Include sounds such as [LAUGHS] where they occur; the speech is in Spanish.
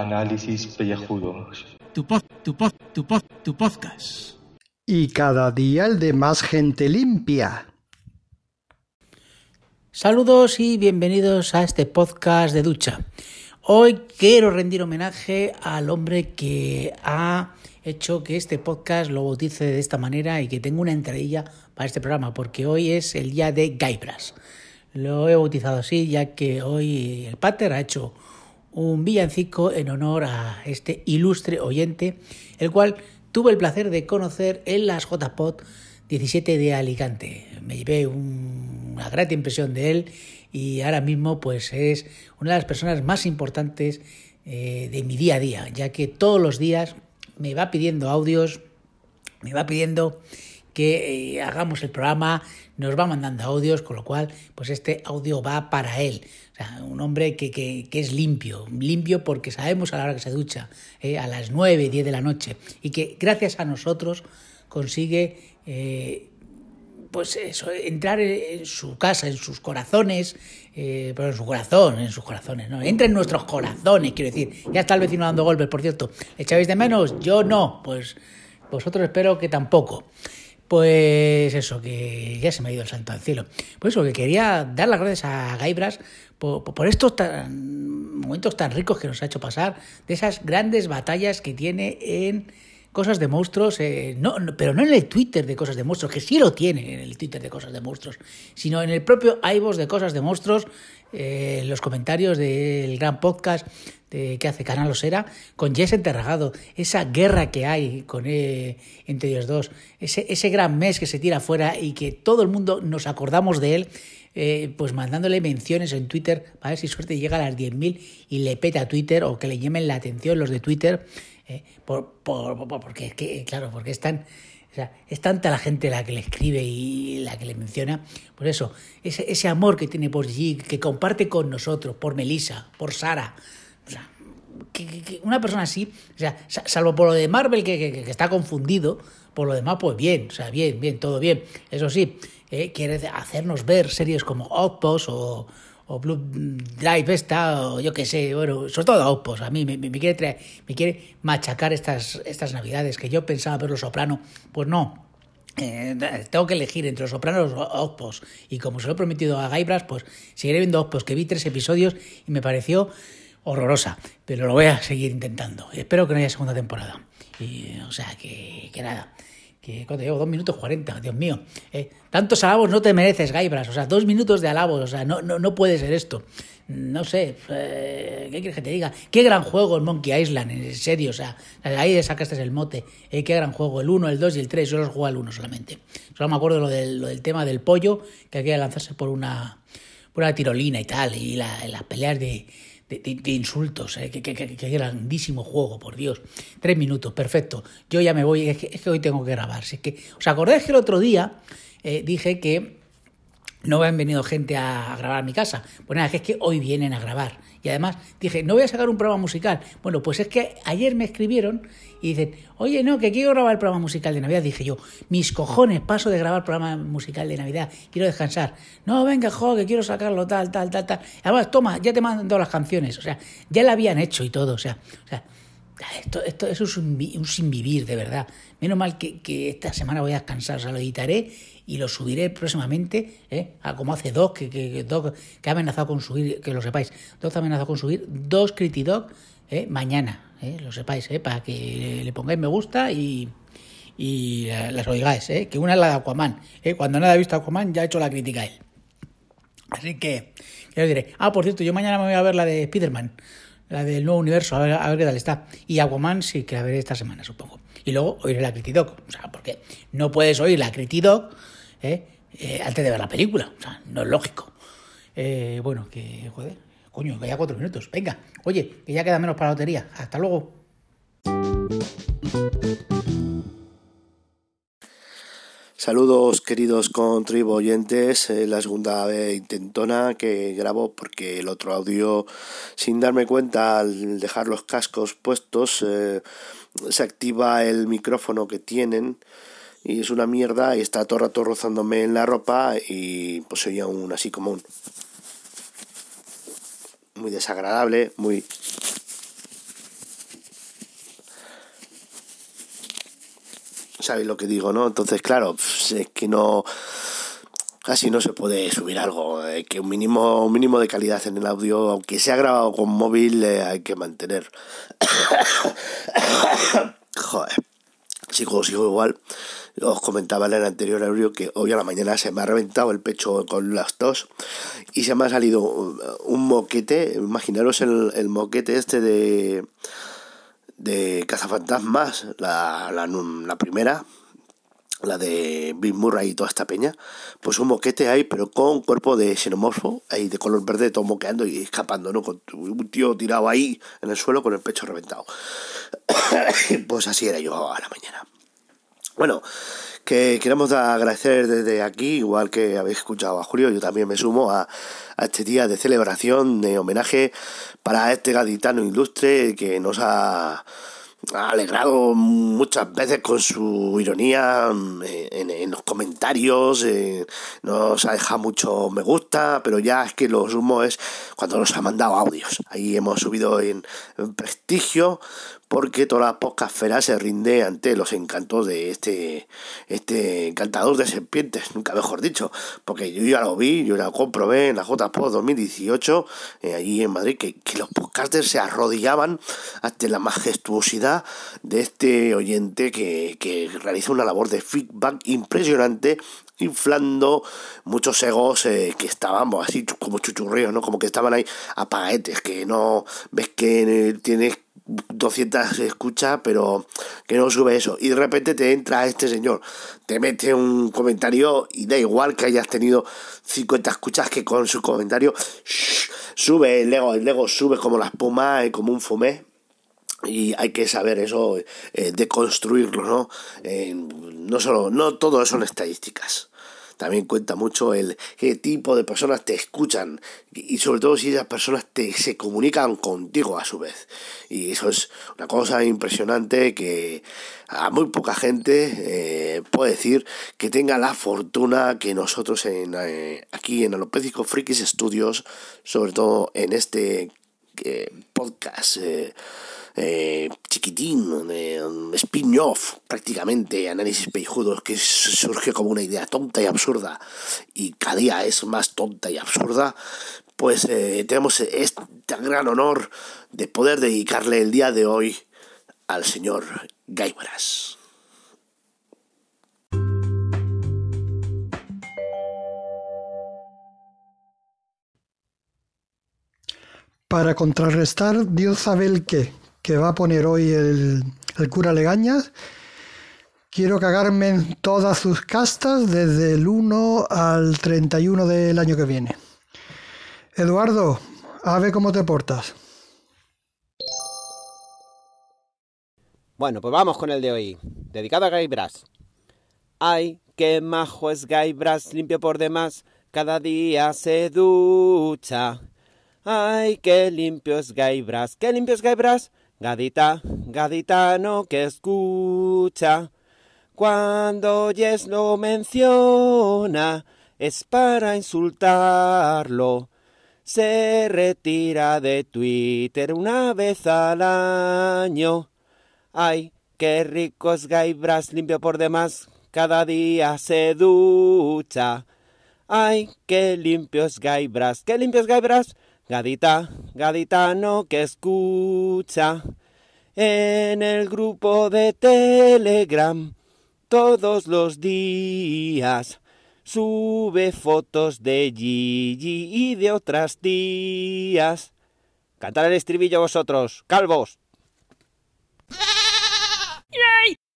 Análisis pellejudos. Tu pod, tu pod, tu pod, tu podcast. Y cada día el de más gente limpia. Saludos y bienvenidos a este podcast de ducha. Hoy quiero rendir homenaje al hombre que ha hecho que este podcast lo bautice de esta manera y que tenga una entradilla para este programa, porque hoy es el día de Gaibras. Lo he bautizado así, ya que hoy el Pater ha hecho un villancico en honor a este ilustre oyente, el cual tuve el placer de conocer en las JPOT 17 de Alicante. Me llevé una grata impresión de él y ahora mismo pues es una de las personas más importantes eh, de mi día a día, ya que todos los días me va pidiendo audios, me va pidiendo que eh, hagamos el programa, nos va mandando audios, con lo cual, pues este audio va para él. O sea, un hombre que, que, que es limpio, limpio porque sabemos a la hora que se ducha, eh, a las 9, 10 de la noche, y que gracias a nosotros consigue, eh, pues eso, entrar en su casa, en sus corazones, pero en su corazón, en sus corazones, ¿no? Entra en nuestros corazones, quiero decir. Ya está el vecino dando golpes, por cierto. ¿Le echáis de menos? Yo no, pues vosotros espero que tampoco. Pues eso, que ya se me ha ido el santo al cielo. Pues eso, que quería dar las gracias a Gaibras por, por estos tan, momentos tan ricos que nos ha hecho pasar, de esas grandes batallas que tiene en Cosas de Monstruos, eh, no, pero no en el Twitter de Cosas de Monstruos, que sí lo tiene en el Twitter de Cosas de Monstruos, sino en el propio iVoox de Cosas de Monstruos, eh, los comentarios del gran podcast de, que hace Canal Osera, con Jess Enterragado, esa guerra que hay con eh, entre ellos dos, ese, ese gran mes que se tira afuera y que todo el mundo nos acordamos de él, eh, pues mandándole menciones en Twitter, a ver si suerte llega a las 10.000 y le peta a Twitter o que le llamen la atención los de Twitter, eh, por, por, por, porque es que, claro, porque están... O sea, es tanta la gente la que le escribe y la que le menciona. Por eso, ese, ese amor que tiene por G, que comparte con nosotros, por Melissa, por Sara. O sea, una persona así, o sea, salvo por lo de Marvel que, está confundido, por lo demás, pues bien, o sea, bien, bien, todo bien. Eso sí, eh, quiere hacernos ver series como Outpost o, Blue Drive esta, o yo qué sé, bueno, sobre todo Outpost, a mí me, quiere traer, me quiere machacar estas, estas navidades, que yo pensaba ver Los Soprano, pues no, eh, tengo que elegir entre Los Sopranos y Outpost, y como se lo he prometido a Gaibras, pues seguiré viendo Outpost, que vi tres episodios y me pareció horrorosa, pero lo voy a seguir intentando, espero que no haya segunda temporada, y, o sea, que, que nada que cuando llevo dos minutos cuarenta, Dios mío. Eh, tantos alabos no te mereces, Gaibras. O sea, dos minutos de alabos. O sea, no, no, no puede ser esto. No sé, eh, ¿qué quieres que te diga? Qué gran juego el Monkey Island, en serio. O sea, ahí sacaste el mote. Eh, qué gran juego. El 1, el 2 y el 3. Yo los juego al 1 solamente. Solo me acuerdo lo del, lo del tema del pollo, que había que lanzarse por una, por una tirolina y tal. Y la, las peleas de de, de, insultos, ¿eh? que, que, grandísimo juego, por Dios. Tres minutos, perfecto. Yo ya me voy, es que, es que hoy tengo que grabar. Es que, ¿Os acordáis que el otro día eh, dije que no habían venido gente a, grabar mi casa? Pues nada, es que hoy vienen a grabar. Y además dije, no voy a sacar un programa musical. Bueno, pues es que ayer me escribieron y dicen, oye, no, que quiero grabar el programa musical de Navidad. Dije yo, mis cojones, paso de grabar programa musical de Navidad, quiero descansar. No, venga, jo, que quiero sacarlo, tal, tal, tal, tal. Además, toma, ya te mando las canciones. O sea, ya la habían hecho y todo. O sea, o sea esto, esto, eso es un, un sin vivir, de verdad. Menos mal que, que, esta semana voy a descansar, o sea, lo editaré y lo subiré próximamente, ¿eh? a como hace Doc, que, que, Doc, que ha amenazado con subir, que lo sepáis, Doc ha amenazado con subir dos Critidoc ¿eh? mañana, ¿eh? lo sepáis, ¿eh? para que le pongáis me gusta y, y las oigáis, ¿eh? que una es la de Aquaman, ¿eh? cuando nada ha visto Aquaman ya ha hecho la crítica a él. Así que, ya os diré. Ah, por cierto, yo mañana me voy a ver la de Spider-Man la del nuevo universo, a ver, a ver qué tal está. Y Aquaman sí que la veré esta semana, supongo. Y luego oiré la Critidoc. O sea, porque no puedes oír la Critidoc ¿eh? eh, antes de ver la película. O sea, no es lógico. Eh, bueno, que, joder, coño, que ya cuatro minutos. Venga, oye, que ya queda menos para la lotería. Hasta luego. Saludos queridos contribuyentes, eh, la segunda vez intentona que grabo porque el otro audio sin darme cuenta al dejar los cascos puestos eh, se activa el micrófono que tienen y es una mierda y está todo el rato rozándome en la ropa y pues soy aún así como un muy desagradable, muy sabéis lo que digo, ¿no? Entonces, claro, pues, es que no casi no se puede subir algo, eh, que un mínimo un mínimo de calidad en el audio, aunque sea grabado con móvil, eh, hay que mantener. [COUGHS] Joder sigo, sigo igual. Os comentaba en el anterior audio que hoy a la mañana se me ha reventado el pecho con las tos y se me ha salido un moquete. Imaginaros el, el moquete este de, de Cazafantasmas, la, la, la primera, la de Bill Murray y toda esta peña, pues un moquete ahí, pero con cuerpo de xenomorfo, ahí de color verde, todo moqueando y escapando, ¿no? Con un tío tirado ahí en el suelo con el pecho reventado. [LAUGHS] pues así era yo a la mañana. Bueno, que queremos agradecer desde aquí, igual que habéis escuchado a Julio, yo también me sumo a, a este día de celebración, de homenaje para este gaditano ilustre que nos ha alegrado muchas veces con su ironía mm, en, los comentarios, eh, nos ha dejado mucho me gusta, pero ya es que lo sumo es cuando nos ha mandado audios. Ahí hemos subido en, prestigio porque toda la podcastfera se rinde ante los encantos de este, este encantador de serpientes, nunca mejor dicho, porque yo ya lo vi, yo lo comprobé en la JPO 2018, eh, allí en Madrid, que, que los podcasters se arrodillaban ante la majestuosidad de este oyente que, que realiza una labor de feedback impresionante inflando muchos egos eh, que estaban así como chuchurreos, ¿no? Como que estaban ahí apagaetes, que no ves que tienes 200 escuchas, pero que no sube eso. Y de repente te entra este señor, te mete un comentario y da igual que hayas tenido 50 escuchas que con su comentario sube el ego, el ego sube como la espuma, eh, como un fumé. Y hay que saber eso, eh, de construirlo, ¿no? no solo, no todo son estadísticas también cuenta mucho el qué tipo de personas te escuchan y sobre todo si esas personas te se comunican contigo a su vez. Y eso es una cosa impresionante que a muy poca gente eh, puede decir que tenga la fortuna que nosotros en eh, aquí en Alopécico Frikis Studios sobre todo en este eh, podcast eh, chiquitín, de spin-off prácticamente, análisis pejudos que surge como una idea tonta y absurda y cada día es más tonta y absurda, pues eh, tenemos este gran honor de poder dedicarle el día de hoy al señor Gaibras. Para contrarrestar Dios sabe el que va a poner hoy el, cura Legañas. Quiero cagarme todas sus castas desde el 1 al 31 del año que viene. Eduardo, a ver cómo te portas. Bueno, pues vamos con el de hoy, dedicado a Guy. Ay, qué majo es Guy limpio por demás, cada día se ducha. Ay, qué limpio es Guy Brass, qué limpio es Guy Brass, Gadita, gaditano que escucha, cuando oyes lo menciona, es para insultarlo. Se retira de Twitter una vez al año. Ay, qué rico es Gaibras, limpio por demás, cada día se ducha. Ay, qué limpio es Gaibras, qué limpio es Gaibras, Gadita, gaditano que escucha en el grupo de Telegram todos los días. Sube fotos de Gigi y de otras tías. Cantar el estribillo vosotros, calvos.